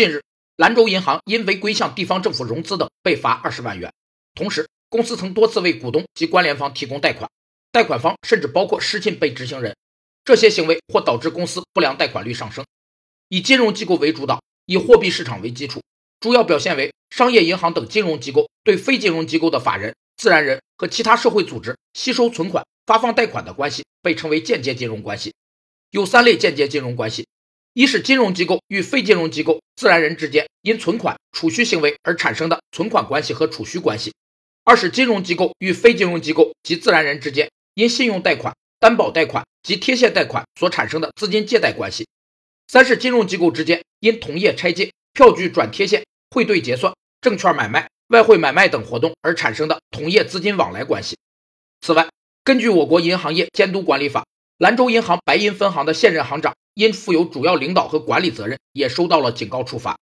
近日，兰州银行因违规向地方政府融资等被罚二十万元。同时，公司曾多次为股东及关联方提供贷款，贷款方甚至包括失信被执行人。这些行为或导致公司不良贷款率上升。以金融机构为主导，以货币市场为基础，主要表现为商业银行等金融机构对非金融机构的法人、自然人和其他社会组织吸收存款、发放贷款的关系，被称为间接金融关系。有三类间接金融关系：一是金融机构与非金融机构、自然人之间因存款、储蓄行为而产生的存款关系和储蓄关系；二是金融机构与非金融机构及自然人之间因信用贷款、担保贷款及贴现贷款所产生的资金借贷关系。三是金融机构之间因同业拆借、票据转贴现、汇兑结算、证券买卖、外汇买卖等活动而产生的同业资金往来关系。此外，根据我国银行业监督管理法，兰州银行白银分行的现任行长因负有主要领导和管理责任，也收到了警告处罚。